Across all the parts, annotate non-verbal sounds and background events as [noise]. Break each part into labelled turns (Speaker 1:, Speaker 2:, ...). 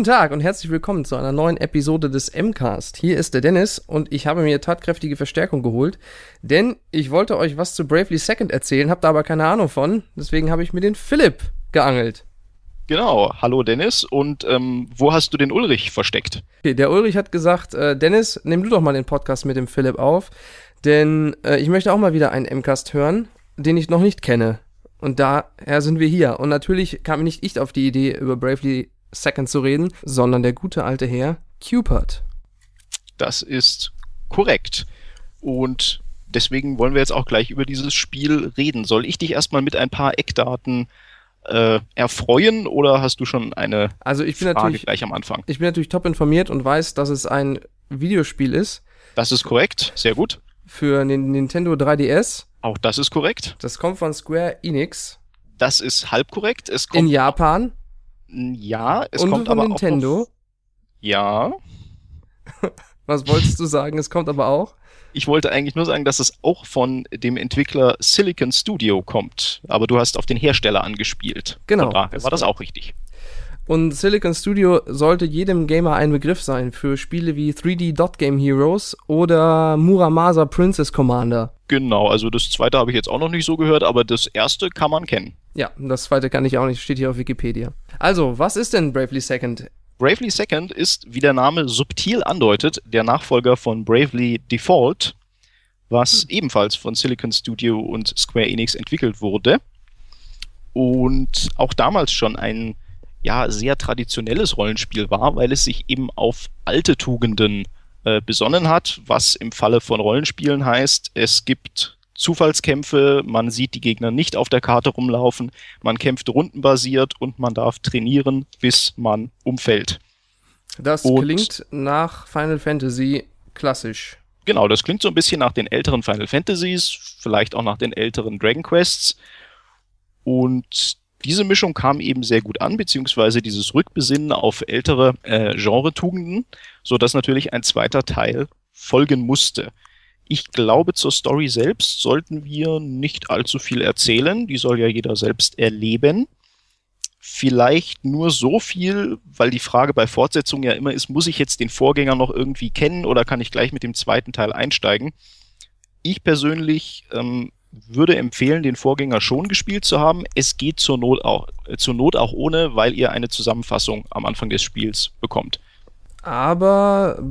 Speaker 1: Guten Tag und herzlich willkommen zu einer neuen Episode des MCAST. Hier ist der Dennis und ich habe mir tatkräftige Verstärkung geholt, denn ich wollte euch was zu Bravely Second erzählen, habe da aber keine Ahnung von, deswegen habe ich mir den Philipp geangelt.
Speaker 2: Genau, hallo Dennis und ähm, wo hast du den Ulrich versteckt?
Speaker 1: Okay, der Ulrich hat gesagt, äh, Dennis, nimm du doch mal den Podcast mit dem Philipp auf, denn äh, ich möchte auch mal wieder einen MCAST hören, den ich noch nicht kenne. Und daher sind wir hier. Und natürlich kam nicht ich auf die Idee, über Bravely Second zu reden, sondern der gute alte Herr Cupid.
Speaker 2: Das ist korrekt. Und deswegen wollen wir jetzt auch gleich über dieses Spiel reden. Soll ich dich erstmal mit ein paar Eckdaten äh, erfreuen oder hast du schon eine
Speaker 1: also ich bin Frage natürlich,
Speaker 2: gleich am Anfang?
Speaker 1: Ich bin natürlich top informiert und weiß, dass es ein Videospiel ist.
Speaker 2: Das ist korrekt, sehr gut.
Speaker 1: Für den Nintendo 3DS.
Speaker 2: Auch das ist korrekt.
Speaker 1: Das kommt von Square Enix.
Speaker 2: Das ist halb korrekt.
Speaker 1: Es kommt In Japan.
Speaker 2: Ja, es
Speaker 1: Und
Speaker 2: kommt
Speaker 1: von
Speaker 2: aber
Speaker 1: Nintendo.
Speaker 2: auch. Auf, ja. [laughs]
Speaker 1: Was wolltest du sagen? Es kommt aber auch.
Speaker 2: Ich wollte eigentlich nur sagen, dass es auch von dem Entwickler Silicon Studio kommt. Aber du hast auf den Hersteller angespielt.
Speaker 1: Genau.
Speaker 2: Von daher war das auch richtig.
Speaker 1: Und Silicon Studio sollte jedem Gamer ein Begriff sein für Spiele wie 3D Dot Game Heroes oder Muramasa Princess Commander.
Speaker 2: Genau, also das zweite habe ich jetzt auch noch nicht so gehört, aber das erste kann man kennen.
Speaker 1: Ja, das zweite kann ich auch nicht, steht hier auf Wikipedia. Also, was ist denn Bravely Second?
Speaker 2: Bravely Second ist, wie der Name subtil andeutet, der Nachfolger von Bravely Default, was hm. ebenfalls von Silicon Studio und Square Enix entwickelt wurde. Und auch damals schon ein ja sehr traditionelles Rollenspiel war, weil es sich eben auf alte Tugenden äh, besonnen hat, was im Falle von Rollenspielen heißt, es gibt Zufallskämpfe, man sieht die Gegner nicht auf der Karte rumlaufen, man kämpft rundenbasiert und man darf trainieren, bis man umfällt.
Speaker 1: Das und klingt nach Final Fantasy klassisch.
Speaker 2: Genau, das klingt so ein bisschen nach den älteren Final Fantasies, vielleicht auch nach den älteren Dragon Quests. Und diese Mischung kam eben sehr gut an, beziehungsweise dieses Rückbesinnen auf ältere äh, Genre-Tugenden, so dass natürlich ein zweiter Teil folgen musste. Ich glaube, zur Story selbst sollten wir nicht allzu viel erzählen. Die soll ja jeder selbst erleben. Vielleicht nur so viel, weil die Frage bei Fortsetzungen ja immer ist, muss ich jetzt den Vorgänger noch irgendwie kennen oder kann ich gleich mit dem zweiten Teil einsteigen? Ich persönlich ähm, würde empfehlen, den Vorgänger schon gespielt zu haben. Es geht zur Not auch, äh, zur Not auch ohne, weil ihr eine Zusammenfassung am Anfang des Spiels bekommt.
Speaker 1: Aber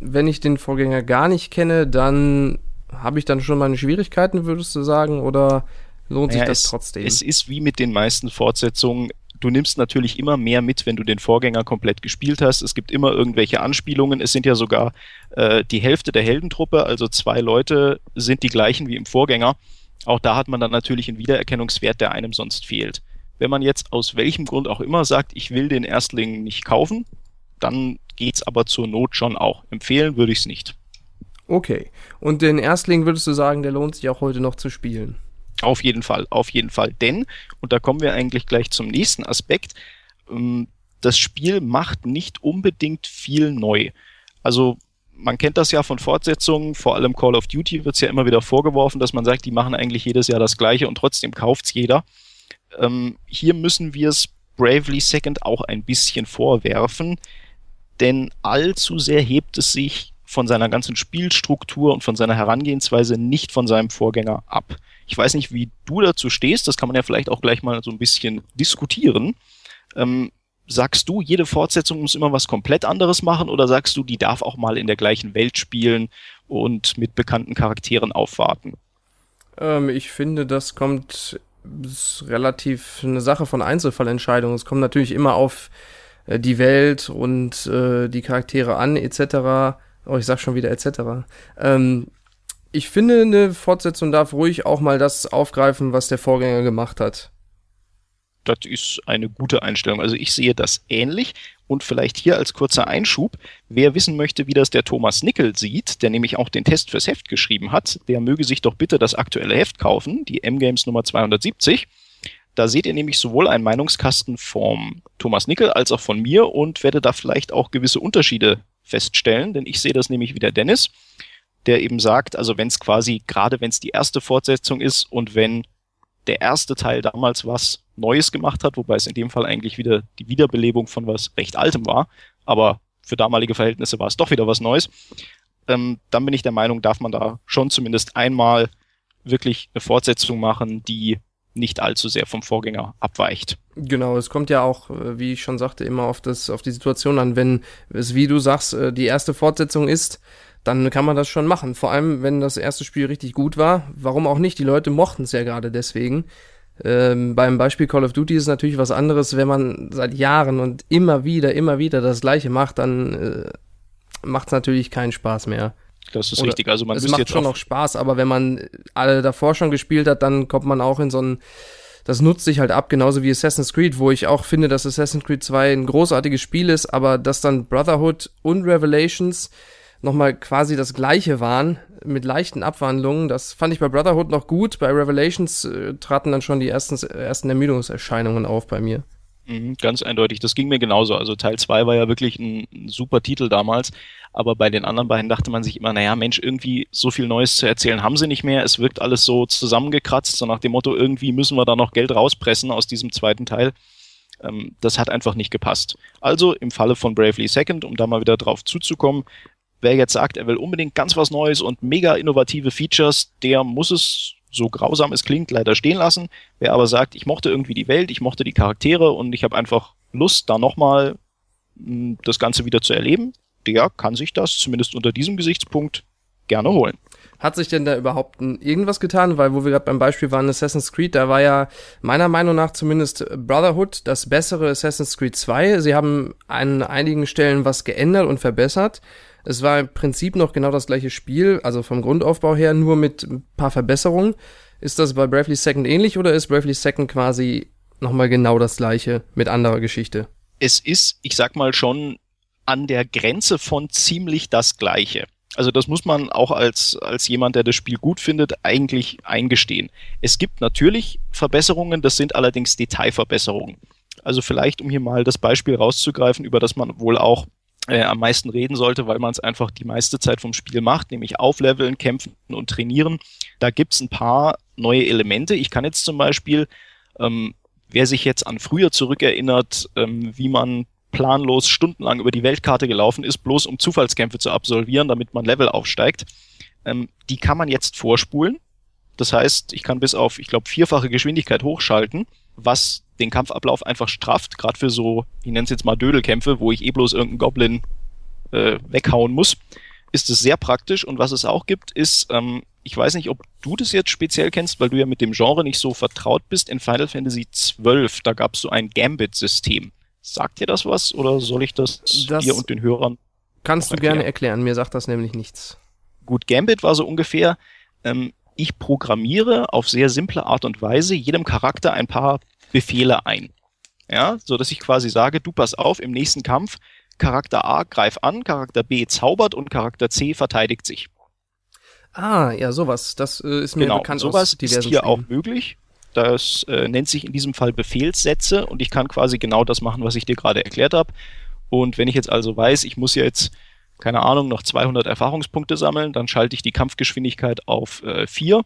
Speaker 1: wenn ich den Vorgänger gar nicht kenne, dann habe ich dann schon meine Schwierigkeiten, würdest du sagen, oder lohnt naja, sich das
Speaker 2: es,
Speaker 1: trotzdem?
Speaker 2: Es ist wie mit den meisten Fortsetzungen. Du nimmst natürlich immer mehr mit, wenn du den Vorgänger komplett gespielt hast. Es gibt immer irgendwelche Anspielungen. Es sind ja sogar äh, die Hälfte der Heldentruppe, also zwei Leute, sind die gleichen wie im Vorgänger. Auch da hat man dann natürlich einen Wiedererkennungswert, der einem sonst fehlt. Wenn man jetzt aus welchem Grund auch immer sagt, ich will den Erstling nicht kaufen, dann geht's aber zur Not schon auch. Empfehlen würde ich es nicht.
Speaker 1: Okay. Und den Erstling würdest du sagen, der lohnt sich auch heute noch zu spielen?
Speaker 2: Auf jeden Fall, auf jeden Fall. Denn, und da kommen wir eigentlich gleich zum nächsten Aspekt, ähm, das Spiel macht nicht unbedingt viel neu. Also man kennt das ja von Fortsetzungen, vor allem Call of Duty wird es ja immer wieder vorgeworfen, dass man sagt, die machen eigentlich jedes Jahr das gleiche und trotzdem kauft's jeder. Ähm, hier müssen wir es Bravely Second auch ein bisschen vorwerfen denn allzu sehr hebt es sich von seiner ganzen Spielstruktur und von seiner Herangehensweise nicht von seinem Vorgänger ab. Ich weiß nicht, wie du dazu stehst, das kann man ja vielleicht auch gleich mal so ein bisschen diskutieren. Ähm, sagst du, jede Fortsetzung muss immer was komplett anderes machen oder sagst du, die darf auch mal in der gleichen Welt spielen und mit bekannten Charakteren aufwarten?
Speaker 1: Ähm, ich finde, das kommt ist relativ eine Sache von Einzelfallentscheidungen. Es kommt natürlich immer auf äh, die Welt und äh, die Charaktere an, etc. Oh, ich sag schon wieder etc. Ähm, ich finde, eine Fortsetzung darf ruhig auch mal das aufgreifen, was der Vorgänger gemacht hat.
Speaker 2: Das ist eine gute Einstellung. Also ich sehe das ähnlich. Und vielleicht hier als kurzer Einschub, wer wissen möchte, wie das der Thomas Nickel sieht, der nämlich auch den Test fürs Heft geschrieben hat, der möge sich doch bitte das aktuelle Heft kaufen, die M-Games Nummer 270. Da seht ihr nämlich sowohl einen Meinungskasten vom Thomas Nickel als auch von mir und werde da vielleicht auch gewisse Unterschiede feststellen, denn ich sehe das nämlich wie der Dennis, der eben sagt, also wenn es quasi, gerade wenn es die erste Fortsetzung ist und wenn der erste Teil damals was Neues gemacht hat, wobei es in dem Fall eigentlich wieder die Wiederbelebung von was recht Altem war. Aber für damalige Verhältnisse war es doch wieder was Neues. Ähm, dann bin ich der Meinung, darf man da schon zumindest einmal wirklich eine Fortsetzung machen, die nicht allzu sehr vom Vorgänger abweicht.
Speaker 1: Genau, es kommt ja auch, äh, wie ich schon sagte, immer auf das, auf die Situation an. Wenn es, wie du sagst, äh, die erste Fortsetzung ist, dann kann man das schon machen. Vor allem, wenn das erste Spiel richtig gut war. Warum auch nicht? Die Leute mochten es ja gerade deswegen. Ähm, beim Beispiel Call of Duty ist es natürlich was anderes, wenn man seit Jahren und immer wieder, immer wieder das Gleiche macht, dann äh, macht es natürlich keinen Spaß mehr.
Speaker 2: Das ist Oder richtig. Also man
Speaker 1: es macht schon noch Spaß, aber wenn man alle davor schon gespielt hat, dann kommt man auch in so ein das nutzt sich halt ab, genauso wie Assassin's Creed, wo ich auch finde, dass Assassin's Creed 2 ein großartiges Spiel ist, aber dass dann Brotherhood und Revelations nochmal quasi das gleiche waren, mit leichten Abwandlungen. Das fand ich bei Brotherhood noch gut. Bei Revelations äh, traten dann schon die ersten, ersten Ermüdungserscheinungen auf bei mir.
Speaker 2: Mhm, ganz eindeutig. Das ging mir genauso. Also Teil 2 war ja wirklich ein, ein, super Titel damals. Aber bei den anderen beiden dachte man sich immer, naja, Mensch, irgendwie so viel Neues zu erzählen haben sie nicht mehr. Es wirkt alles so zusammengekratzt, so nach dem Motto, irgendwie müssen wir da noch Geld rauspressen aus diesem zweiten Teil. Ähm, das hat einfach nicht gepasst. Also im Falle von Bravely Second, um da mal wieder drauf zuzukommen, wer jetzt sagt, er will unbedingt ganz was Neues und mega innovative Features, der muss es, so grausam es klingt, leider stehen lassen. Wer aber sagt, ich mochte irgendwie die Welt, ich mochte die Charaktere und ich habe einfach Lust, da nochmal hm, das Ganze wieder zu erleben, der kann sich das zumindest unter diesem Gesichtspunkt gerne holen.
Speaker 1: Hat sich denn da überhaupt irgendwas getan? Weil, wo wir gerade beim Beispiel waren, Assassin's Creed, da war ja meiner Meinung nach zumindest Brotherhood das bessere Assassin's Creed 2. Sie haben an einigen Stellen was geändert und verbessert. Es war im Prinzip noch genau das gleiche Spiel, also vom Grundaufbau her, nur mit ein paar Verbesserungen. Ist das bei Bravely Second ähnlich oder ist Bravely Second quasi nochmal genau das gleiche mit anderer Geschichte?
Speaker 2: Es ist, ich sag mal schon, an der Grenze von ziemlich das gleiche. Also das muss man auch als, als jemand, der das Spiel gut findet, eigentlich eingestehen. Es gibt natürlich Verbesserungen, das sind allerdings Detailverbesserungen. Also vielleicht, um hier mal das Beispiel rauszugreifen, über das man wohl auch äh, am meisten reden sollte, weil man es einfach die meiste Zeit vom Spiel macht, nämlich aufleveln, kämpfen und trainieren. Da gibt's ein paar neue Elemente. Ich kann jetzt zum Beispiel, ähm, wer sich jetzt an früher zurückerinnert, ähm, wie man planlos stundenlang über die Weltkarte gelaufen ist, bloß um Zufallskämpfe zu absolvieren, damit man Level aufsteigt, ähm, die kann man jetzt vorspulen. Das heißt, ich kann bis auf, ich glaube, vierfache Geschwindigkeit hochschalten, was den Kampfablauf einfach strafft, gerade für so, ich nenne es jetzt mal Dödelkämpfe, wo ich eh bloß irgendeinen Goblin äh, weghauen muss, ist es sehr praktisch. Und was es auch gibt, ist, ähm, ich weiß nicht, ob du das jetzt speziell kennst, weil du ja mit dem Genre nicht so vertraut bist. In Final Fantasy XII, da gab es so ein Gambit-System. Sagt dir das was oder soll ich das, das dir und den Hörern?
Speaker 1: Kannst du erklären? gerne erklären, mir sagt das nämlich nichts.
Speaker 2: Gut, Gambit war so ungefähr, ähm, ich programmiere auf sehr simple Art und Weise jedem Charakter ein paar Befehle ein. Ja, so dass ich quasi sage, du pass auf, im nächsten Kampf Charakter A greif an, Charakter B zaubert und Charakter C verteidigt sich.
Speaker 1: Ah, ja, sowas. Das äh, ist mir genau, bekannt.
Speaker 2: Sowas ist hier Spielen. auch möglich. Das äh, nennt sich in diesem Fall Befehlssätze und ich kann quasi genau das machen, was ich dir gerade erklärt habe. Und wenn ich jetzt also weiß, ich muss jetzt, keine Ahnung, noch 200 Erfahrungspunkte sammeln, dann schalte ich die Kampfgeschwindigkeit auf äh, 4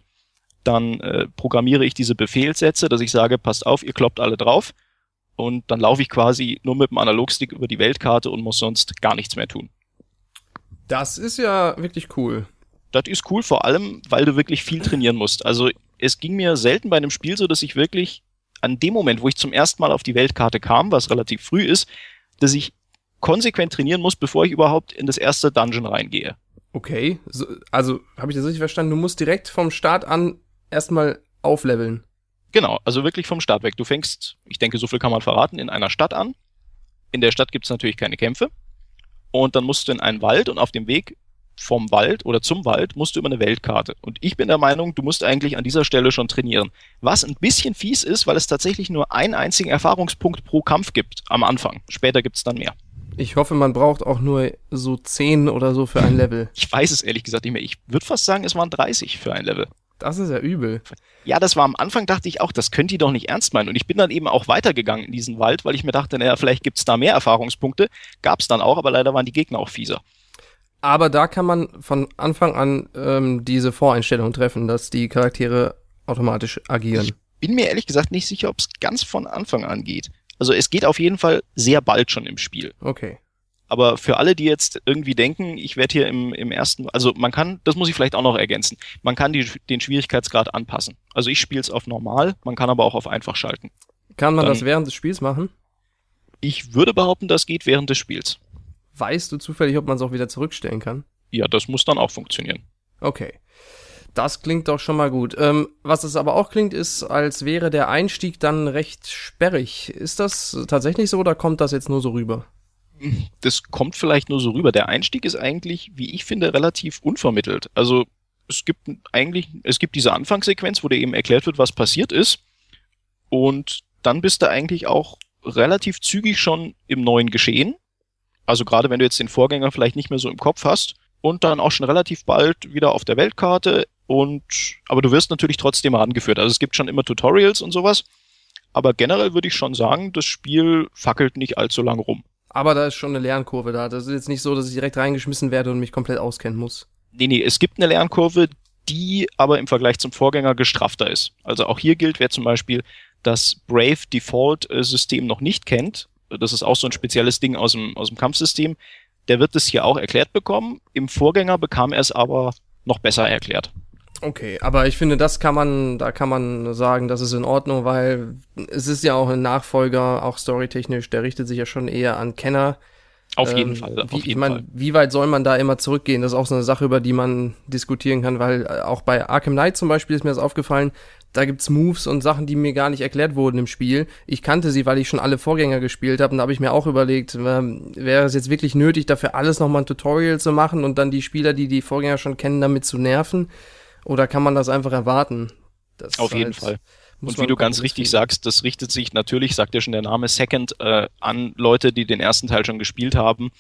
Speaker 2: dann äh, programmiere ich diese Befehlssätze, dass ich sage, passt auf, ihr kloppt alle drauf. Und dann laufe ich quasi nur mit dem Analogstick über die Weltkarte und muss sonst gar nichts mehr tun.
Speaker 1: Das ist ja wirklich cool.
Speaker 2: Das ist cool, vor allem, weil du wirklich viel trainieren musst. Also es ging mir selten bei einem Spiel so, dass ich wirklich an dem Moment, wo ich zum ersten Mal auf die Weltkarte kam, was relativ früh ist, dass ich konsequent trainieren muss, bevor ich überhaupt in das erste Dungeon reingehe.
Speaker 1: Okay, so, also habe ich das richtig verstanden? Du musst direkt vom Start an erstmal aufleveln.
Speaker 2: Genau, also wirklich vom Start weg. Du fängst, ich denke, so viel kann man verraten, in einer Stadt an. In der Stadt gibt es natürlich keine Kämpfe. Und dann musst du in einen Wald und auf dem Weg vom Wald oder zum Wald musst du über eine Weltkarte. Und ich bin der Meinung, du musst eigentlich an dieser Stelle schon trainieren. Was ein bisschen fies ist, weil es tatsächlich nur einen einzigen Erfahrungspunkt pro Kampf gibt am Anfang. Später gibt es dann mehr.
Speaker 1: Ich hoffe, man braucht auch nur so 10 oder so für ein [laughs] Level.
Speaker 2: Ich weiß es ehrlich gesagt nicht mehr. Ich würde fast sagen, es waren 30 für ein Level.
Speaker 1: Das ist ja übel.
Speaker 2: Ja, das war am Anfang, dachte ich auch, das könnt ihr doch nicht ernst meinen. Und ich bin dann eben auch weitergegangen in diesen Wald, weil ich mir dachte, naja, vielleicht gibt's da mehr Erfahrungspunkte. Gab's dann auch, aber leider waren die Gegner auch fieser.
Speaker 1: Aber da kann man von Anfang an ähm, diese Voreinstellung treffen, dass die Charaktere automatisch agieren.
Speaker 2: Ich bin mir ehrlich gesagt nicht sicher, ob es ganz von Anfang an geht. Also es geht auf jeden Fall sehr bald schon im Spiel.
Speaker 1: Okay.
Speaker 2: Aber für alle, die jetzt irgendwie denken, ich werde hier im, im ersten, also man kann, das muss ich vielleicht auch noch ergänzen, man kann die, den Schwierigkeitsgrad anpassen. Also ich spiele es auf normal, man kann aber auch auf einfach schalten.
Speaker 1: Kann man Dann, das während des Spiels machen?
Speaker 2: Ich würde behaupten, das geht während des Spiels.
Speaker 1: Weißt du zufällig, ob man es auch wieder zurückstellen kann?
Speaker 2: Ja, das muss dann auch funktionieren.
Speaker 1: Okay. Das klingt doch schon mal gut. Ähm, was es aber auch klingt, ist, als wäre der Einstieg dann recht sperrig. Ist das tatsächlich so oder kommt das jetzt nur so rüber?
Speaker 2: Das kommt vielleicht nur so rüber. Der Einstieg ist eigentlich, wie ich finde, relativ unvermittelt. Also es gibt eigentlich, es gibt diese Anfangssequenz, wo dir eben erklärt wird, was passiert ist. Und dann bist du eigentlich auch relativ zügig schon im neuen Geschehen. Also gerade wenn du jetzt den Vorgänger vielleicht nicht mehr so im Kopf hast und dann auch schon relativ bald wieder auf der Weltkarte und aber du wirst natürlich trotzdem herangeführt. Also es gibt schon immer Tutorials und sowas. Aber generell würde ich schon sagen, das Spiel fackelt nicht allzu lang rum.
Speaker 1: Aber da ist schon eine Lernkurve da. Das ist jetzt nicht so, dass ich direkt reingeschmissen werde und mich komplett auskennen muss.
Speaker 2: Nee, nee, es gibt eine Lernkurve, die aber im Vergleich zum Vorgänger gestrafter ist. Also auch hier gilt, wer zum Beispiel das Brave Default System noch nicht kennt, das ist auch so ein spezielles Ding aus dem, aus dem Kampfsystem, der wird es hier auch erklärt bekommen. Im Vorgänger bekam er es aber noch besser erklärt.
Speaker 1: Okay, aber ich finde, das kann man, da kann man sagen, das ist in Ordnung, weil es ist ja auch ein Nachfolger, auch storytechnisch, der richtet sich ja schon eher an Kenner.
Speaker 2: Auf jeden ähm, Fall.
Speaker 1: Auf wie, jeden ich mein, wie weit soll man da immer zurückgehen? Das ist auch so eine Sache, über die man diskutieren kann, weil äh, auch bei Arkham Knight zum Beispiel ist mir das aufgefallen, da gibt's Moves und Sachen, die mir gar nicht erklärt wurden im Spiel. Ich kannte sie, weil ich schon alle Vorgänger gespielt habe und da habe ich mir auch überlegt, ähm, wäre es jetzt wirklich nötig, dafür alles nochmal ein Tutorial zu machen und dann die Spieler, die die Vorgänger schon kennen, damit zu nerven? Oder kann man das einfach erwarten?
Speaker 2: Das Auf jeden halt, Fall. Und wie du ganz richtig sagst, das richtet sich natürlich, sagt ja schon der Name Second, äh, an Leute, die den ersten Teil schon gespielt haben.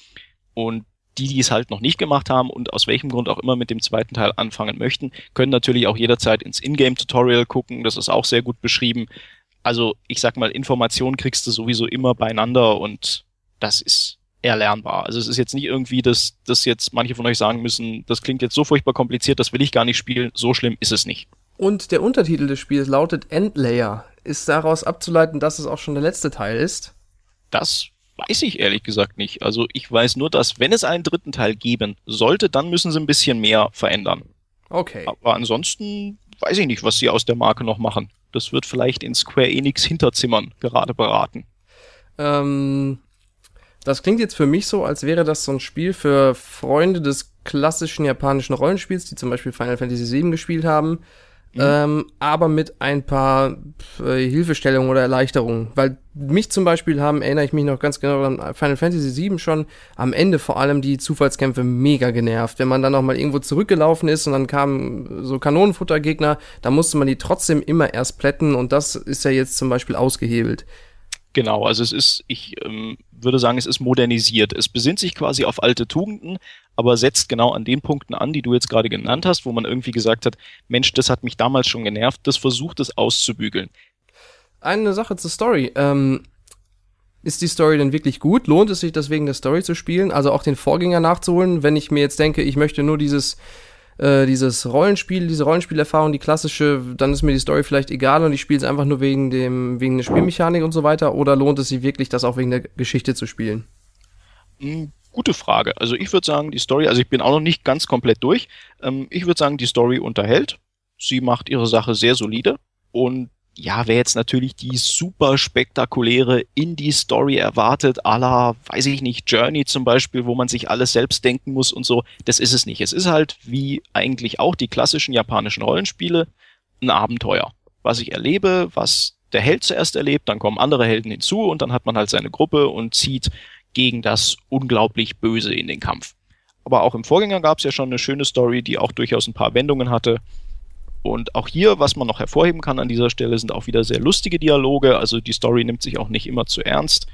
Speaker 2: Und die, die es halt noch nicht gemacht haben und aus welchem Grund auch immer mit dem zweiten Teil anfangen möchten, können natürlich auch jederzeit ins Ingame-Tutorial gucken. Das ist auch sehr gut beschrieben. Also ich sag mal, Informationen kriegst du sowieso immer beieinander und das ist erlernbar. Also es ist jetzt nicht irgendwie, dass, dass jetzt manche von euch sagen müssen, das klingt jetzt so furchtbar kompliziert, das will ich gar nicht spielen. So schlimm ist es nicht.
Speaker 1: Und der Untertitel des Spiels lautet Endlayer. Ist daraus abzuleiten, dass es auch schon der letzte Teil ist?
Speaker 2: Das weiß ich ehrlich gesagt nicht. Also ich weiß nur, dass wenn es einen dritten Teil geben sollte, dann müssen sie ein bisschen mehr verändern.
Speaker 1: Okay.
Speaker 2: Aber ansonsten weiß ich nicht, was sie aus der Marke noch machen. Das wird vielleicht in Square Enix Hinterzimmern gerade beraten.
Speaker 1: Ähm, das klingt jetzt für mich so, als wäre das so ein Spiel für Freunde des klassischen japanischen Rollenspiels, die zum Beispiel Final Fantasy VII gespielt haben, mhm. ähm, aber mit ein paar äh, Hilfestellungen oder Erleichterungen. Weil mich zum Beispiel haben, erinnere ich mich noch ganz genau an Final Fantasy VII schon, am Ende vor allem die Zufallskämpfe mega genervt. Wenn man dann noch mal irgendwo zurückgelaufen ist und dann kamen so Kanonenfuttergegner, da musste man die trotzdem immer erst plätten und das ist ja jetzt zum Beispiel ausgehebelt.
Speaker 2: Genau, also es ist, ich ähm, würde sagen, es ist modernisiert. Es besinnt sich quasi auf alte Tugenden, aber setzt genau an den Punkten an, die du jetzt gerade genannt hast, wo man irgendwie gesagt hat, Mensch, das hat mich damals schon genervt, das versucht es auszubügeln.
Speaker 1: Eine Sache zur Story. Ähm, ist die Story denn wirklich gut? Lohnt es sich deswegen der Story zu spielen? Also auch den Vorgänger nachzuholen, wenn ich mir jetzt denke, ich möchte nur dieses äh, dieses Rollenspiel, diese Rollenspielerfahrung, die klassische, dann ist mir die Story vielleicht egal und ich spiele es einfach nur wegen dem, wegen der Spielmechanik und so weiter, oder lohnt es sich wirklich, das auch wegen der Geschichte zu spielen?
Speaker 2: Hm, gute Frage. Also ich würde sagen, die Story, also ich bin auch noch nicht ganz komplett durch. Ähm, ich würde sagen, die Story unterhält. Sie macht ihre Sache sehr solide und ja, wer jetzt natürlich die super spektakuläre Indie-Story erwartet, à la, weiß ich nicht, Journey zum Beispiel, wo man sich alles selbst denken muss und so, das ist es nicht. Es ist halt, wie eigentlich auch die klassischen japanischen Rollenspiele, ein Abenteuer. Was ich erlebe, was der Held zuerst erlebt, dann kommen andere Helden hinzu und dann hat man halt seine Gruppe und zieht gegen das unglaublich Böse in den Kampf. Aber auch im Vorgänger gab es ja schon eine schöne Story, die auch durchaus ein paar Wendungen hatte. Und auch hier, was man noch hervorheben kann an dieser Stelle, sind auch wieder sehr lustige Dialoge. Also die Story nimmt sich auch nicht immer zu ernst.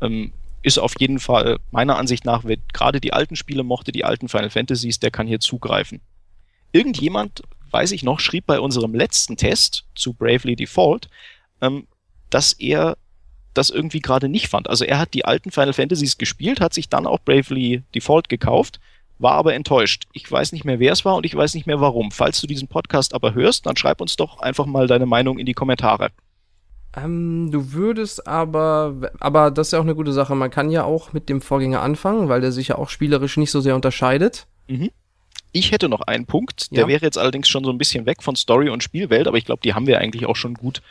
Speaker 2: Ähm, ist auf jeden Fall meiner Ansicht nach, wer gerade die alten Spiele mochte, die alten Final Fantasies, der kann hier zugreifen. Irgendjemand, weiß ich noch, schrieb bei unserem letzten Test zu Bravely Default, ähm, dass er das irgendwie gerade nicht fand. Also er hat die alten Final Fantasies gespielt, hat sich dann auch Bravely Default gekauft war aber enttäuscht. Ich weiß nicht mehr, wer es war und ich weiß nicht mehr warum. Falls du diesen Podcast aber hörst, dann schreib uns doch einfach mal deine Meinung in die Kommentare.
Speaker 1: Ähm, du würdest aber, aber das ist ja auch eine gute Sache. Man kann ja auch mit dem Vorgänger anfangen, weil der sich ja auch spielerisch nicht so sehr unterscheidet.
Speaker 2: Mhm. Ich hätte noch einen Punkt, der ja. wäre jetzt allerdings schon so ein bisschen weg von Story und Spielwelt, aber ich glaube, die haben wir eigentlich auch schon gut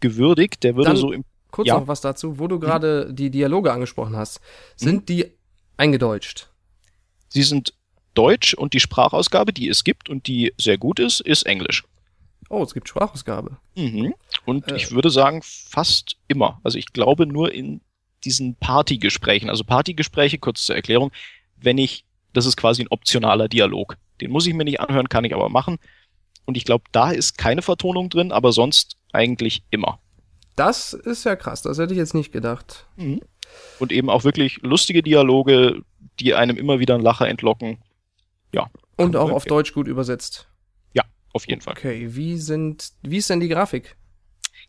Speaker 2: gewürdigt. Der würde
Speaker 1: Dann
Speaker 2: so im.
Speaker 1: Kurz ja. noch was dazu, wo du gerade mhm. die Dialoge angesprochen hast. Sind mhm. die eingedeutscht?
Speaker 2: Sie sind Deutsch und die Sprachausgabe, die es gibt und die sehr gut ist, ist Englisch.
Speaker 1: Oh, es gibt Sprachausgabe.
Speaker 2: Mhm. Und äh. ich würde sagen, fast immer. Also ich glaube nur in diesen Partygesprächen. Also Partygespräche, kurz zur Erklärung, wenn ich, das ist quasi ein optionaler Dialog. Den muss ich mir nicht anhören, kann ich aber machen. Und ich glaube, da ist keine Vertonung drin, aber sonst eigentlich immer.
Speaker 1: Das ist ja krass, das hätte ich jetzt nicht gedacht. Mhm.
Speaker 2: Und eben auch wirklich lustige Dialoge, die einem immer wieder einen Lacher entlocken. Ja.
Speaker 1: Und auch auf Deutsch gut übersetzt.
Speaker 2: Ja, auf jeden Fall.
Speaker 1: Okay, wie sind, wie ist denn die Grafik?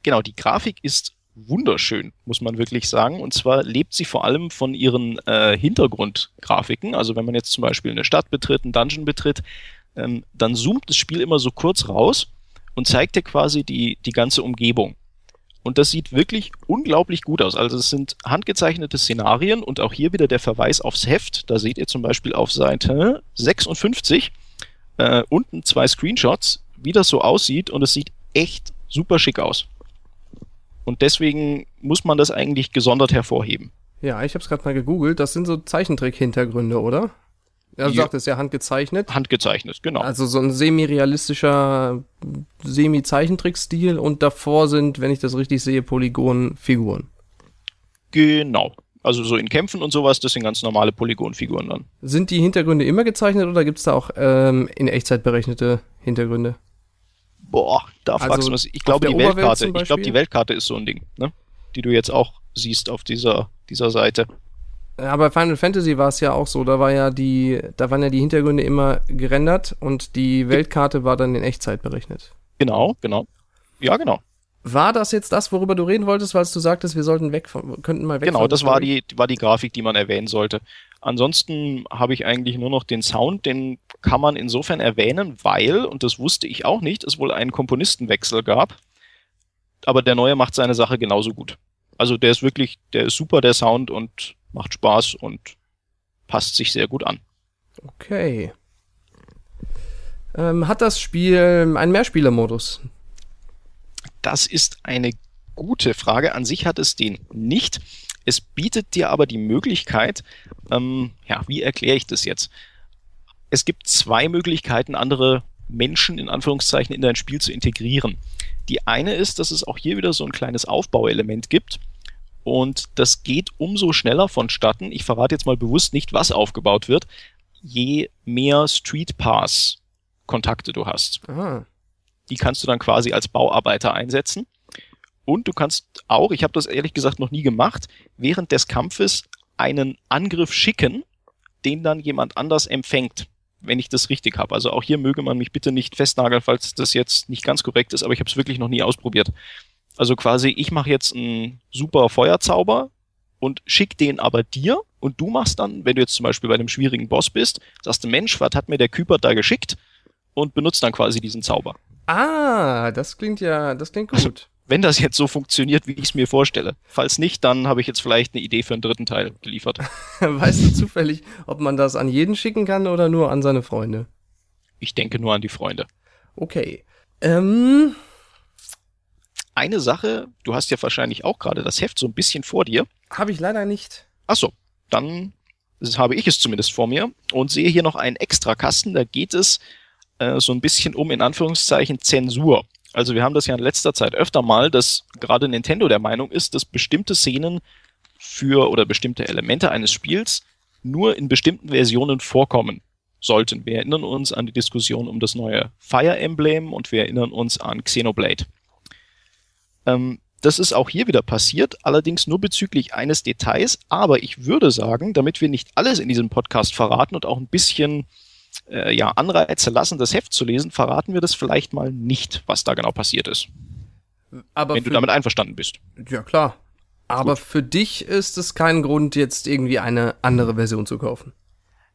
Speaker 2: Genau, die Grafik ist wunderschön, muss man wirklich sagen. Und zwar lebt sie vor allem von ihren äh, Hintergrundgrafiken. Also wenn man jetzt zum Beispiel eine Stadt betritt, einen Dungeon betritt, ähm, dann zoomt das Spiel immer so kurz raus und zeigt dir quasi die, die ganze Umgebung. Und das sieht wirklich unglaublich gut aus. Also es sind handgezeichnete Szenarien und auch hier wieder der Verweis aufs Heft. Da seht ihr zum Beispiel auf Seite 56 äh, unten zwei Screenshots, wie das so aussieht und es sieht echt super schick aus. Und deswegen muss man das eigentlich gesondert hervorheben.
Speaker 1: Ja, ich habe es gerade mal gegoogelt. Das sind so Zeichentrick-Hintergründe, oder? Ja. sagt, es ist ja handgezeichnet.
Speaker 2: Handgezeichnet, genau.
Speaker 1: Also so ein semi-realistischer Semi-Zeichentrick-Stil und davor sind, wenn ich das richtig sehe, Polygon-Figuren.
Speaker 2: Genau. Also so in Kämpfen und sowas, das sind ganz normale Polygonfiguren dann.
Speaker 1: Sind die Hintergründe immer gezeichnet oder gibt es da auch ähm, in Echtzeit berechnete Hintergründe?
Speaker 2: Boah, da also fragst du was. Ich glaube, die Weltkarte, ich glaube, die Weltkarte ist so ein Ding, ne? Die du jetzt auch siehst auf dieser, dieser Seite.
Speaker 1: Ja, bei Final Fantasy war es ja auch so, da war ja die, da waren ja die Hintergründe immer gerendert und die Weltkarte war dann in Echtzeit berechnet.
Speaker 2: Genau, genau. Ja, genau.
Speaker 1: War das jetzt das, worüber du reden wolltest, weil du sagtest, wir sollten weg von, könnten mal weg
Speaker 2: Genau, das war die, war die Grafik, die man erwähnen sollte. Ansonsten habe ich eigentlich nur noch den Sound, den kann man insofern erwähnen, weil, und das wusste ich auch nicht, es wohl einen Komponistenwechsel gab. Aber der neue macht seine Sache genauso gut. Also der ist wirklich, der ist super, der Sound und macht Spaß und passt sich sehr gut an.
Speaker 1: Okay. Ähm, hat das Spiel einen Mehrspielermodus?
Speaker 2: Das ist eine gute Frage. An sich hat es den nicht. Es bietet dir aber die Möglichkeit, ähm, ja, wie erkläre ich das jetzt? Es gibt zwei Möglichkeiten, andere Menschen in Anführungszeichen in dein Spiel zu integrieren. Die eine ist, dass es auch hier wieder so ein kleines Aufbauelement gibt. Und das geht umso schneller vonstatten. Ich verrate jetzt mal bewusst nicht, was aufgebaut wird, je mehr Street Pass Kontakte du hast. Aha. Die kannst du dann quasi als Bauarbeiter einsetzen. Und du kannst auch, ich habe das ehrlich gesagt noch nie gemacht, während des Kampfes einen Angriff schicken, den dann jemand anders empfängt, wenn ich das richtig habe. Also auch hier möge man mich bitte nicht festnageln, falls das jetzt nicht ganz korrekt ist, aber ich habe es wirklich noch nie ausprobiert. Also quasi, ich mache jetzt einen super Feuerzauber und schick den aber dir und du machst dann, wenn du jetzt zum Beispiel bei einem schwierigen Boss bist, sagst du, Mensch, was hat mir der Küpert da geschickt? Und benutzt dann quasi diesen Zauber.
Speaker 1: Ah, das klingt ja, das klingt also, gut. Also,
Speaker 2: wenn das jetzt so funktioniert, wie ich es mir vorstelle. Falls nicht, dann habe ich jetzt vielleicht eine Idee für einen dritten Teil geliefert. [laughs]
Speaker 1: weißt du zufällig, ob man das an jeden schicken kann oder nur an seine Freunde?
Speaker 2: Ich denke nur an die Freunde.
Speaker 1: Okay. Ähm,
Speaker 2: eine Sache, du hast ja wahrscheinlich auch gerade das Heft so ein bisschen vor dir.
Speaker 1: Habe ich leider nicht.
Speaker 2: Ach so, dann habe ich es zumindest vor mir und sehe hier noch einen Extrakasten. Da geht es äh, so ein bisschen um in Anführungszeichen Zensur. Also wir haben das ja in letzter Zeit öfter mal, dass gerade Nintendo der Meinung ist, dass bestimmte Szenen für oder bestimmte Elemente eines Spiels nur in bestimmten Versionen vorkommen sollten. Wir erinnern uns an die Diskussion um das neue Fire Emblem und wir erinnern uns an Xenoblade. Ähm, das ist auch hier wieder passiert, allerdings nur bezüglich eines Details. Aber ich würde sagen, damit wir nicht alles in diesem Podcast verraten und auch ein bisschen äh, ja, Anreize lassen, das Heft zu lesen, verraten wir das vielleicht mal nicht, was da genau passiert ist. Aber Wenn du damit einverstanden bist.
Speaker 1: Ja, klar. Aber Gut. für dich ist es kein Grund, jetzt irgendwie eine andere Version zu kaufen.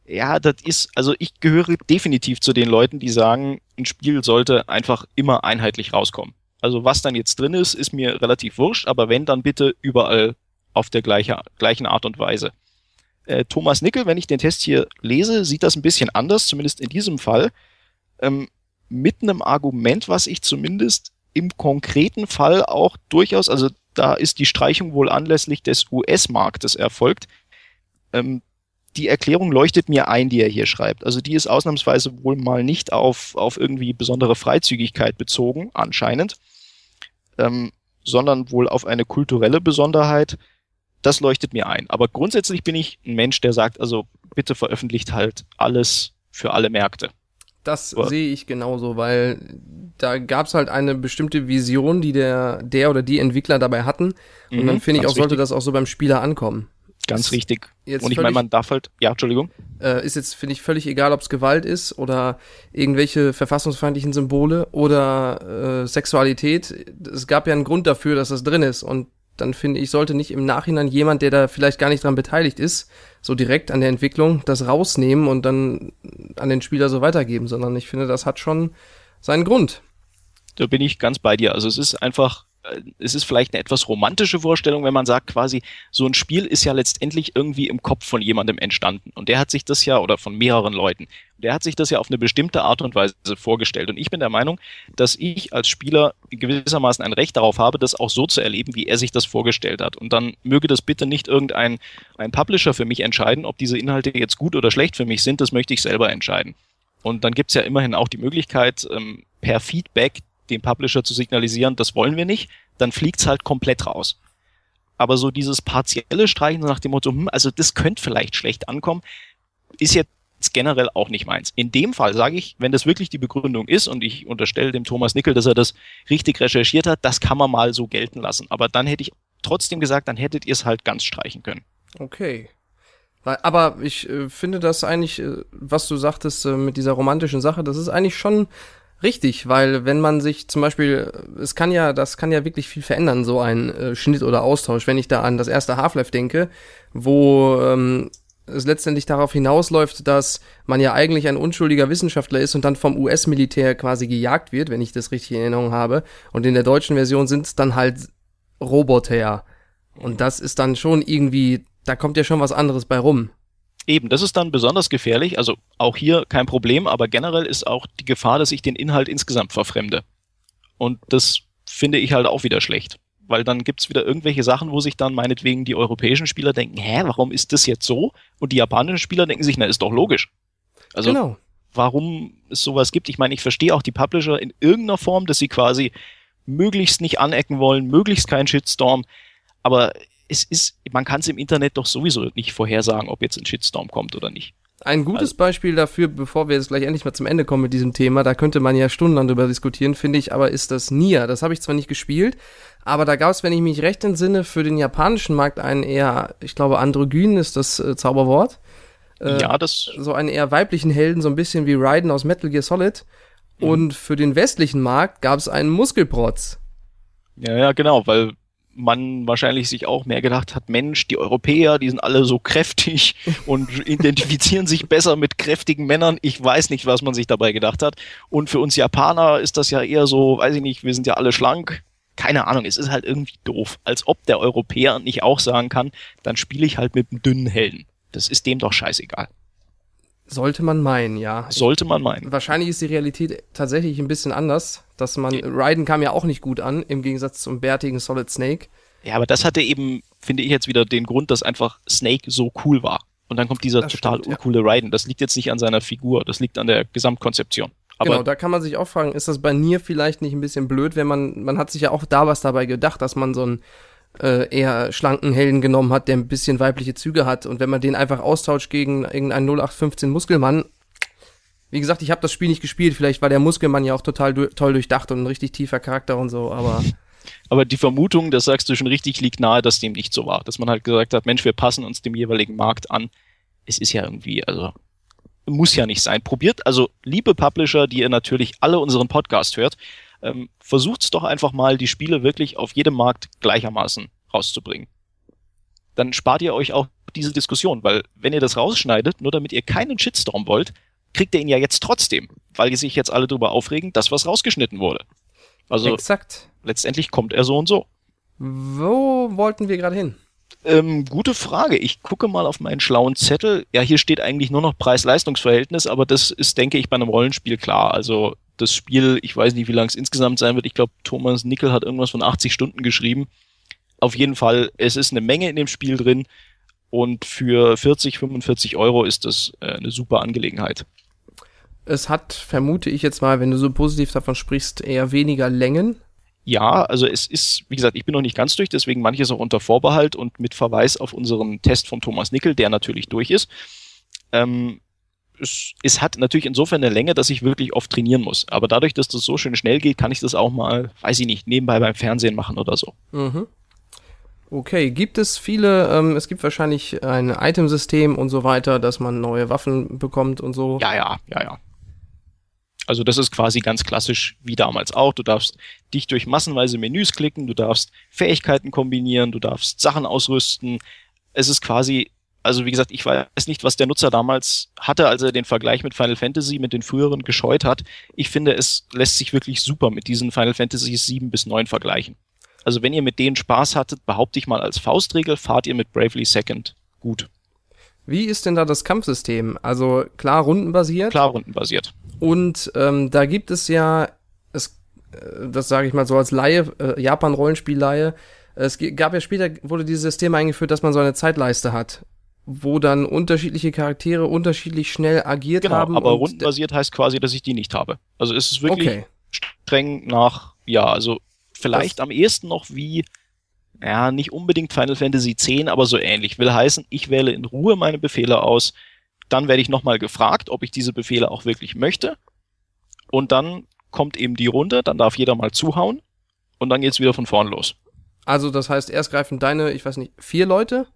Speaker 2: Ja, das ist, also ich gehöre definitiv zu den Leuten, die sagen, ein Spiel sollte einfach immer einheitlich rauskommen. Also was dann jetzt drin ist, ist mir relativ wurscht, aber wenn, dann bitte überall auf der gleiche, gleichen Art und Weise. Äh, Thomas Nickel, wenn ich den Test hier lese, sieht das ein bisschen anders, zumindest in diesem Fall. Ähm, mit einem Argument, was ich zumindest im konkreten Fall auch durchaus, also da ist die Streichung wohl anlässlich des US-Marktes erfolgt. Ähm, die Erklärung leuchtet mir ein, die er hier schreibt. Also die ist ausnahmsweise wohl mal nicht auf, auf irgendwie besondere Freizügigkeit bezogen, anscheinend, ähm, sondern wohl auf eine kulturelle Besonderheit. Das leuchtet mir ein. Aber grundsätzlich bin ich ein Mensch, der sagt, also bitte veröffentlicht halt alles für alle Märkte.
Speaker 1: Das oder? sehe ich genauso, weil da gab es halt eine bestimmte Vision, die der, der oder die Entwickler dabei hatten. Und mhm, dann finde ich auch, sollte das auch so beim Spieler ankommen.
Speaker 2: Ganz richtig. und ich meine, man darf halt, ja, Entschuldigung.
Speaker 1: Äh, ist jetzt, finde ich, völlig egal, ob es Gewalt ist oder irgendwelche verfassungsfeindlichen Symbole oder äh, Sexualität. Es gab ja einen Grund dafür, dass das drin ist. Und dann finde ich, sollte nicht im Nachhinein jemand, der da vielleicht gar nicht dran beteiligt ist, so direkt an der Entwicklung, das rausnehmen und dann an den Spieler so weitergeben, sondern ich finde, das hat schon seinen Grund.
Speaker 2: Da bin ich ganz bei dir. Also es ist einfach es ist vielleicht eine etwas romantische Vorstellung, wenn man sagt, quasi, so ein Spiel ist ja letztendlich irgendwie im Kopf von jemandem entstanden. Und der hat sich das ja, oder von mehreren Leuten, der hat sich das ja auf eine bestimmte Art und Weise vorgestellt. Und ich bin der Meinung, dass ich als Spieler gewissermaßen ein Recht darauf habe, das auch so zu erleben, wie er sich das vorgestellt hat. Und dann möge das bitte nicht irgendein ein Publisher für mich entscheiden, ob diese Inhalte jetzt gut oder schlecht für mich sind, das möchte ich selber entscheiden. Und dann gibt's ja immerhin auch die Möglichkeit, ähm, per Feedback dem Publisher zu signalisieren, das wollen wir nicht, dann fliegt's halt komplett raus. Aber so dieses partielle Streichen nach dem Motto, hm, also das könnte vielleicht schlecht ankommen, ist jetzt generell auch nicht meins. In dem Fall sage ich, wenn das wirklich die Begründung ist und ich unterstelle dem Thomas Nickel, dass er das richtig recherchiert hat, das kann man mal so gelten lassen. Aber dann hätte ich trotzdem gesagt, dann hättet ihr es halt ganz streichen können.
Speaker 1: Okay. Aber ich äh, finde das eigentlich, äh, was du sagtest äh, mit dieser romantischen Sache, das ist eigentlich schon Richtig, weil wenn man sich zum Beispiel, es kann ja, das kann ja wirklich viel verändern, so ein äh, Schnitt oder Austausch. Wenn ich da an das erste Half-Life denke, wo ähm, es letztendlich darauf hinausläuft, dass man ja eigentlich ein unschuldiger Wissenschaftler ist und dann vom US-Militär quasi gejagt wird, wenn ich das richtig in Erinnerung habe. Und in der deutschen Version sind es dann halt Roboter. Und das ist dann schon irgendwie, da kommt ja schon was anderes bei rum.
Speaker 2: Eben, das ist dann besonders gefährlich. Also auch hier kein Problem, aber generell ist auch die Gefahr, dass ich den Inhalt insgesamt verfremde. Und das finde ich halt auch wieder schlecht. Weil dann gibt's wieder irgendwelche Sachen, wo sich dann meinetwegen die europäischen Spieler denken, hä, warum ist das jetzt so? Und die japanischen Spieler denken sich, na, ist doch logisch. Also genau. warum es sowas gibt. Ich meine, ich verstehe auch die Publisher in irgendeiner Form, dass sie quasi möglichst nicht anecken wollen, möglichst keinen Shitstorm. Aber es ist, man kann es im Internet doch sowieso nicht vorhersagen, ob jetzt ein Shitstorm kommt oder nicht.
Speaker 1: Ein gutes also, Beispiel dafür, bevor wir jetzt gleich endlich mal zum Ende kommen mit diesem Thema, da könnte man ja stundenlang drüber diskutieren, finde ich, aber ist das Nia. Das habe ich zwar nicht gespielt, aber da gab es, wenn ich mich recht entsinne, für den japanischen Markt einen eher, ich glaube, androgyn ist das äh, Zauberwort.
Speaker 2: Äh, ja, das.
Speaker 1: So einen eher weiblichen Helden, so ein bisschen wie Raiden aus Metal Gear Solid. Mhm. Und für den westlichen Markt gab es einen Muskelprotz.
Speaker 2: Ja, ja, genau, weil man wahrscheinlich sich auch mehr gedacht hat, Mensch, die Europäer, die sind alle so kräftig [laughs] und identifizieren sich besser mit kräftigen Männern. Ich weiß nicht, was man sich dabei gedacht hat. Und für uns Japaner ist das ja eher so, weiß ich nicht, wir sind ja alle schlank. Keine Ahnung, es ist halt irgendwie doof. Als ob der Europäer nicht auch sagen kann, dann spiele ich halt mit einem dünnen Helden. Das ist dem doch scheißegal.
Speaker 1: Sollte man meinen, ja.
Speaker 2: Sollte man meinen.
Speaker 1: Wahrscheinlich ist die Realität tatsächlich ein bisschen anders, dass man. Raiden kam ja auch nicht gut an, im Gegensatz zum bärtigen Solid Snake.
Speaker 2: Ja, aber das hatte eben, finde ich jetzt wieder den Grund, dass einfach Snake so cool war. Und dann kommt dieser das total stimmt, uncoole ja. Raiden. Das liegt jetzt nicht an seiner Figur, das liegt an der Gesamtkonzeption.
Speaker 1: Aber genau, da kann man sich auch fragen, ist das bei Nier vielleicht nicht ein bisschen blöd, wenn man, man hat sich ja auch da was dabei gedacht, dass man so ein äh, eher schlanken Helden genommen hat, der ein bisschen weibliche Züge hat. Und wenn man den einfach austauscht gegen irgendeinen 0815 Muskelmann, wie gesagt, ich habe das Spiel nicht gespielt, vielleicht war der Muskelmann ja auch total du toll durchdacht und ein richtig tiefer Charakter und so, aber. [laughs]
Speaker 2: Aber die Vermutung, das sagst du schon richtig, liegt nahe, dass dem nicht so war. Dass man halt gesagt hat, Mensch, wir passen uns dem jeweiligen Markt an. Es ist ja irgendwie, also muss ja nicht sein. Probiert, also liebe Publisher, die ihr natürlich alle unseren Podcast hört, ähm, versucht's doch einfach mal, die Spiele wirklich auf jedem Markt gleichermaßen rauszubringen. Dann spart ihr euch auch diese Diskussion, weil wenn ihr das rausschneidet, nur damit ihr keinen Shitstorm wollt, kriegt ihr ihn ja jetzt trotzdem, weil die sich jetzt alle darüber aufregen, dass was rausgeschnitten wurde. Also
Speaker 1: Exakt.
Speaker 2: letztendlich kommt er so und so.
Speaker 1: Wo wollten wir gerade hin?
Speaker 2: Ähm, gute Frage. Ich gucke mal auf meinen schlauen Zettel. Ja, hier steht eigentlich nur noch Preis-Leistungs-Verhältnis, aber das ist, denke ich, bei einem Rollenspiel klar. Also das Spiel, ich weiß nicht, wie lang es insgesamt sein wird. Ich glaube, Thomas Nickel hat irgendwas von 80 Stunden geschrieben. Auf jeden Fall, es ist eine Menge in dem Spiel drin und für 40, 45 Euro ist das äh, eine super Angelegenheit.
Speaker 1: Es hat, vermute ich jetzt mal, wenn du so positiv davon sprichst, eher weniger Längen.
Speaker 2: Ja, also es ist, wie gesagt, ich bin noch nicht ganz durch, deswegen manches auch unter Vorbehalt und mit Verweis auf unseren Test von Thomas Nickel, der natürlich durch ist. Ähm, es, es hat natürlich insofern eine Länge, dass ich wirklich oft trainieren muss. Aber dadurch, dass das so schön schnell geht, kann ich das auch mal, weiß ich nicht, nebenbei beim Fernsehen machen oder so.
Speaker 1: Mhm. Okay, gibt es viele, ähm, es gibt wahrscheinlich ein Itemsystem und so weiter, dass man neue Waffen bekommt und so.
Speaker 2: Ja, ja, ja, ja. Also das ist quasi ganz klassisch wie damals auch. Du darfst dich durch massenweise Menüs klicken, du darfst Fähigkeiten kombinieren, du darfst Sachen ausrüsten. Es ist quasi, also wie gesagt, ich weiß nicht, was der Nutzer damals hatte, als er den Vergleich mit Final Fantasy mit den früheren gescheut hat. Ich finde, es lässt sich wirklich super mit diesen Final Fantasy 7 bis 9 vergleichen. Also wenn ihr mit denen Spaß hattet, behaupte ich mal als Faustregel, fahrt ihr mit Bravely Second gut.
Speaker 1: Wie ist denn da das Kampfsystem? Also klar rundenbasiert?
Speaker 2: Klar rundenbasiert.
Speaker 1: Und ähm, da gibt es ja, es, äh, das sage ich mal so als Laie, äh, Japan-Rollenspiel-Laie, es gab ja später, wurde dieses System eingeführt, dass man so eine Zeitleiste hat, wo dann unterschiedliche Charaktere unterschiedlich schnell agiert
Speaker 2: genau,
Speaker 1: haben.
Speaker 2: aber rundenbasiert heißt quasi, dass ich die nicht habe. Also es ist wirklich okay. streng nach, ja, also vielleicht das am ehesten noch wie, ja, nicht unbedingt Final Fantasy X, aber so ähnlich. Will heißen, ich wähle in Ruhe meine Befehle aus, dann werde ich nochmal gefragt, ob ich diese Befehle auch wirklich möchte. Und dann kommt eben die Runde, dann darf jeder mal zuhauen und dann geht's wieder von vorn los.
Speaker 1: Also das heißt, erst greifen deine, ich weiß nicht, vier Leute?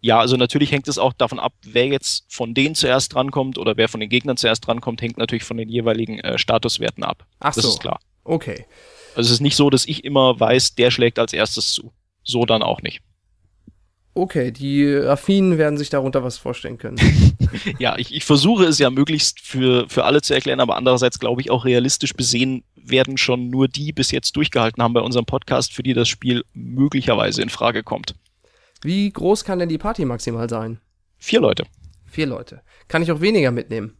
Speaker 2: Ja, also natürlich hängt es auch davon ab, wer jetzt von denen zuerst drankommt oder wer von den Gegnern zuerst drankommt, hängt natürlich von den jeweiligen äh, Statuswerten ab.
Speaker 1: Ach
Speaker 2: das
Speaker 1: so.
Speaker 2: ist klar.
Speaker 1: Okay.
Speaker 2: Also es ist nicht so, dass ich immer weiß, der schlägt als erstes zu. So dann auch nicht.
Speaker 1: Okay, die Affinen werden sich darunter was vorstellen können. [laughs]
Speaker 2: ja, ich, ich versuche es ja möglichst für, für alle zu erklären, aber andererseits glaube ich auch realistisch besehen werden schon nur die bis jetzt durchgehalten haben bei unserem Podcast, für die das Spiel möglicherweise in Frage kommt.
Speaker 1: Wie groß kann denn die Party maximal sein?
Speaker 2: Vier Leute.
Speaker 1: Vier Leute. Kann ich auch weniger mitnehmen?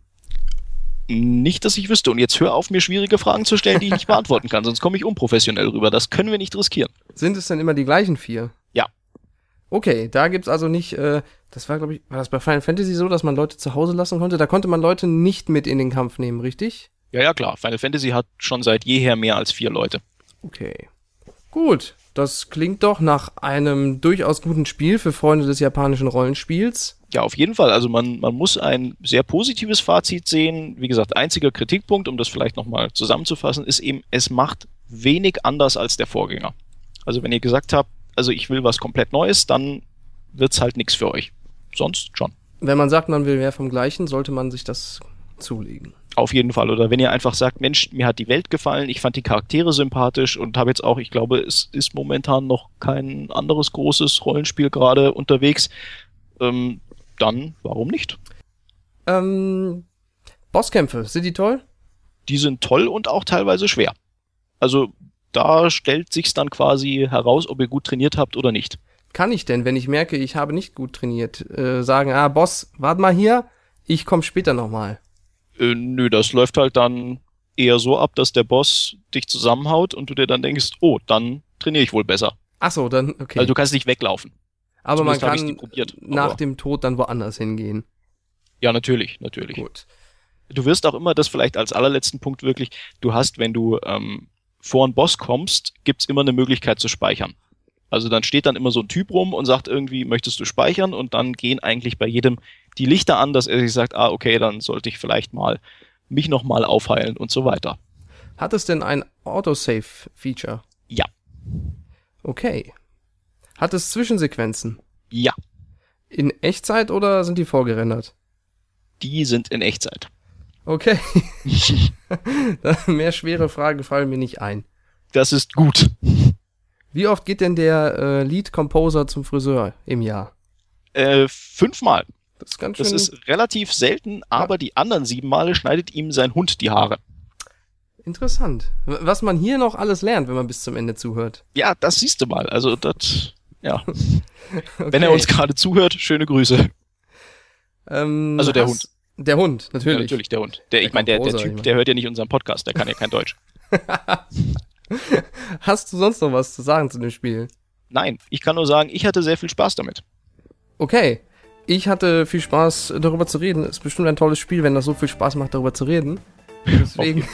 Speaker 2: Nicht, dass ich wüsste. Und jetzt hör auf, mir schwierige Fragen zu stellen, die ich nicht beantworten kann, sonst komme ich unprofessionell rüber. Das können wir nicht riskieren.
Speaker 1: Sind es denn immer die gleichen vier? Okay, da gibt's also nicht, äh, das war, glaube ich, war das bei Final Fantasy so, dass man Leute zu Hause lassen konnte? Da konnte man Leute nicht mit in den Kampf nehmen, richtig?
Speaker 2: Ja, ja, klar. Final Fantasy hat schon seit jeher mehr als vier Leute.
Speaker 1: Okay. Gut. Das klingt doch nach einem durchaus guten Spiel für Freunde des japanischen Rollenspiels.
Speaker 2: Ja, auf jeden Fall. Also man, man muss ein sehr positives Fazit sehen. Wie gesagt, einziger Kritikpunkt, um das vielleicht nochmal zusammenzufassen, ist eben, es macht wenig anders als der Vorgänger. Also wenn ihr gesagt habt, also ich will was komplett Neues, dann wird's halt nichts für euch. Sonst schon.
Speaker 1: Wenn man sagt, man will mehr vom Gleichen, sollte man sich das zulegen.
Speaker 2: Auf jeden Fall. Oder wenn ihr einfach sagt, Mensch, mir hat die Welt gefallen, ich fand die Charaktere sympathisch und habe jetzt auch, ich glaube, es ist momentan noch kein anderes großes Rollenspiel gerade unterwegs, ähm, dann warum nicht?
Speaker 1: Ähm, Bosskämpfe, sind die toll?
Speaker 2: Die sind toll und auch teilweise schwer. Also da stellt sich's dann quasi heraus, ob ihr gut trainiert habt oder nicht.
Speaker 1: Kann ich denn, wenn ich merke, ich habe nicht gut trainiert, äh, sagen, ah, Boss, warte mal hier, ich komme später nochmal.
Speaker 2: Äh, nö, das läuft halt dann eher so ab, dass der Boss dich zusammenhaut und du dir dann denkst, oh, dann trainiere ich wohl besser.
Speaker 1: Ach so, dann, okay.
Speaker 2: Also du kannst nicht weglaufen.
Speaker 1: aber man
Speaker 2: Zumindest ich
Speaker 1: kann
Speaker 2: probiert,
Speaker 1: nach
Speaker 2: aber-
Speaker 1: dem Tod dann woanders hingehen.
Speaker 2: Ja, natürlich, natürlich.
Speaker 1: Gut.
Speaker 2: Du wirst auch immer das vielleicht als allerletzten Punkt wirklich, du hast, wenn du ähm, vor einen Boss kommst, gibt's immer eine Möglichkeit zu speichern. Also dann steht dann immer so ein Typ rum und sagt irgendwie, möchtest du speichern? Und dann gehen eigentlich bei jedem die Lichter an, dass er sich sagt, ah, okay, dann sollte ich vielleicht mal mich nochmal aufheilen und so weiter.
Speaker 1: Hat es denn ein Autosave-Feature?
Speaker 2: Ja,
Speaker 1: Okay. Hat es Zwischensequenzen?
Speaker 2: ja,
Speaker 1: In Echtzeit oder sind die vorgerendert?
Speaker 2: die sind in Echtzeit.
Speaker 1: Okay. [laughs] [laughs] Mehr schwere Fragen fallen mir nicht ein.
Speaker 2: Das ist gut.
Speaker 1: Wie oft geht denn der äh, Lead Composer zum Friseur im Jahr?
Speaker 2: Äh, fünfmal.
Speaker 1: Das ist ganz schön.
Speaker 2: Das ist relativ selten, aber die anderen sieben Male schneidet ihm sein Hund die Haare.
Speaker 1: interessant. Was man hier noch alles lernt, wenn man bis zum Ende zuhört.
Speaker 2: Ja, das siehst du mal. Also das, ja.
Speaker 1: Okay. [laughs]
Speaker 2: Wenn er uns gerade zuhört, schöne Grüße.
Speaker 1: Ähm,
Speaker 2: Also der
Speaker 1: hast- Der Hund,
Speaker 2: Ja,
Speaker 1: natürlich.
Speaker 2: natürlich der Hund. Der,
Speaker 1: Der
Speaker 2: ich meine, der, der Typ, der hört ja nicht unseren Podcast, der kann ja kein Deutsch. [laughs]
Speaker 1: Hast du sonst noch was zu sagen zu dem Spiel?
Speaker 2: Nein, ich kann nur sagen, ich hatte sehr viel Spaß damit.
Speaker 1: Okay. Ich hatte viel Spaß, darüber zu reden. Ist bestimmt ein tolles Spiel, wenn das so viel Spaß macht, darüber zu reden. Deswegen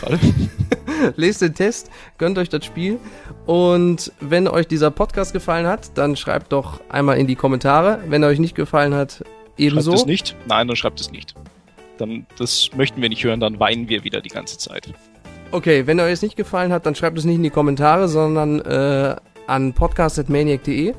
Speaker 1: [laughs] lest den Test, gönnt euch das Spiel. Und wenn euch dieser Podcast gefallen hat, dann schreibt doch einmal in die Kommentare. Wenn er euch nicht gefallen hat,
Speaker 2: Schreibt
Speaker 1: ebenso.
Speaker 2: es nicht? Nein, dann schreibt es nicht. Dann, das möchten wir nicht hören, dann weinen wir wieder die ganze Zeit.
Speaker 1: Okay, wenn euch es nicht gefallen hat, dann schreibt es nicht in die Kommentare, sondern äh, an podcast.maniac.de.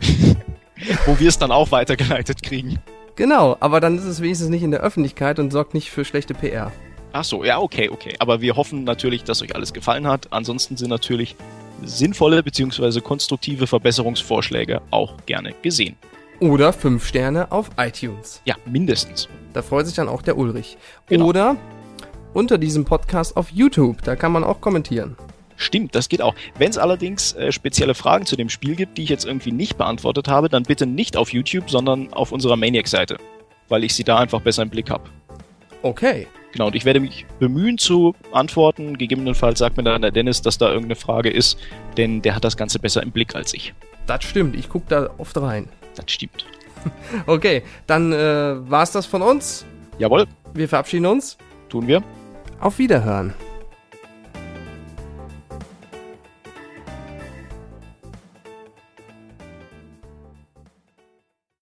Speaker 1: [laughs]
Speaker 2: Wo wir es dann auch weitergeleitet kriegen.
Speaker 1: Genau, aber dann ist es wenigstens nicht in der Öffentlichkeit und sorgt nicht für schlechte PR.
Speaker 2: Ach so, ja, okay, okay. Aber wir hoffen natürlich, dass euch alles gefallen hat. Ansonsten sind natürlich sinnvolle bzw. konstruktive Verbesserungsvorschläge auch gerne gesehen.
Speaker 1: Oder 5 Sterne auf iTunes.
Speaker 2: Ja, mindestens.
Speaker 1: Da freut sich dann auch der Ulrich.
Speaker 2: Genau.
Speaker 1: Oder unter diesem Podcast auf YouTube. Da kann man auch kommentieren.
Speaker 2: Stimmt, das geht auch. Wenn es allerdings äh, spezielle Fragen zu dem Spiel gibt, die ich jetzt irgendwie nicht beantwortet habe, dann bitte nicht auf YouTube, sondern auf unserer Maniac-Seite, weil ich sie da einfach besser im Blick habe.
Speaker 1: Okay.
Speaker 2: Genau, und ich werde mich bemühen zu antworten. Gegebenenfalls sagt mir dann der Dennis, dass da irgendeine Frage ist, denn der hat das Ganze besser im Blick als ich.
Speaker 1: Das stimmt. Ich gucke da oft rein.
Speaker 2: Das stimmt. [laughs]
Speaker 1: Okay, dann äh, war's das von uns.
Speaker 2: Jawohl,
Speaker 1: Wir verabschieden uns.
Speaker 2: tun wir.
Speaker 1: Auf Wiederhören.